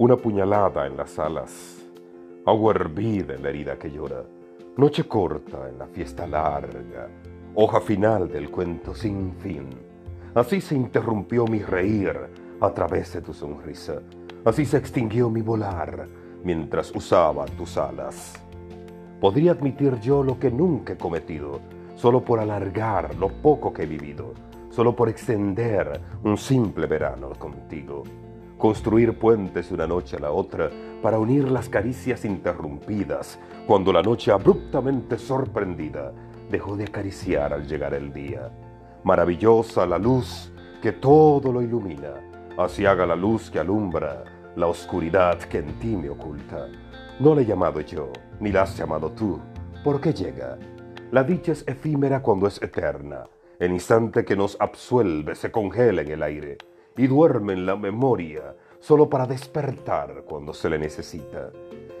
Una puñalada en las alas, agua hervida en la herida que llora, noche corta en la fiesta larga, hoja final del cuento sin fin. Así se interrumpió mi reír a través de tu sonrisa, así se extinguió mi volar mientras usaba tus alas. Podría admitir yo lo que nunca he cometido, solo por alargar lo poco que he vivido, solo por extender un simple verano contigo construir puentes de una noche a la otra para unir las caricias interrumpidas cuando la noche abruptamente sorprendida dejó de acariciar al llegar el día. Maravillosa la luz que todo lo ilumina, así haga la luz que alumbra la oscuridad que en ti me oculta. No la he llamado yo, ni la has llamado tú, ¿por qué llega? La dicha es efímera cuando es eterna. El instante que nos absuelve se congela en el aire y duerme en la memoria solo para despertar cuando se le necesita.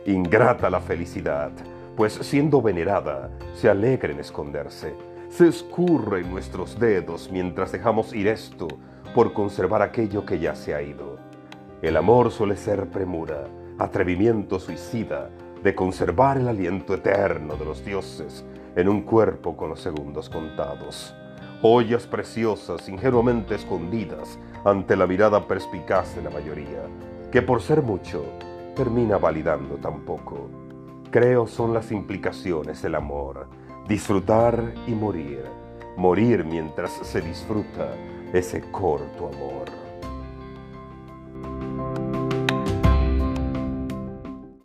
Ingrata la felicidad, pues siendo venerada, se alegra en esconderse. Se escurre en nuestros dedos mientras dejamos ir esto por conservar aquello que ya se ha ido. El amor suele ser premura, atrevimiento suicida de conservar el aliento eterno de los dioses en un cuerpo con los segundos contados joyas preciosas ingenuamente escondidas ante la mirada perspicaz de la mayoría, que por ser mucho termina validando tan poco. Creo son las implicaciones del amor, disfrutar y morir, morir mientras se disfruta ese corto amor.